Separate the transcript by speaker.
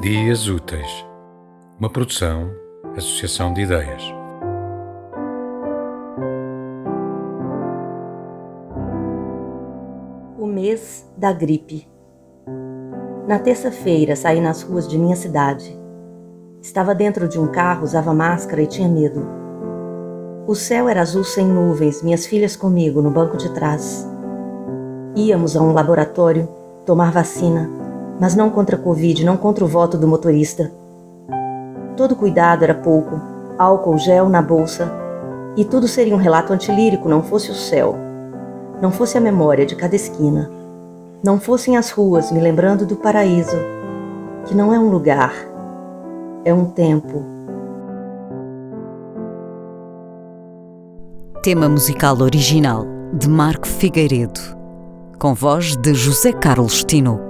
Speaker 1: Dias Úteis, uma produção, associação de ideias.
Speaker 2: O mês da gripe. Na terça-feira saí nas ruas de minha cidade. Estava dentro de um carro, usava máscara e tinha medo. O céu era azul sem nuvens, minhas filhas comigo no banco de trás. Íamos a um laboratório tomar vacina mas não contra a Covid, não contra o voto do motorista. Todo cuidado era pouco, álcool gel na bolsa, e tudo seria um relato antilírico, não fosse o céu, não fosse a memória de cada esquina, não fossem as ruas me lembrando do paraíso, que não é um lugar, é um tempo.
Speaker 3: Tema musical original de Marco Figueiredo, com voz de José Carlos Tinoco.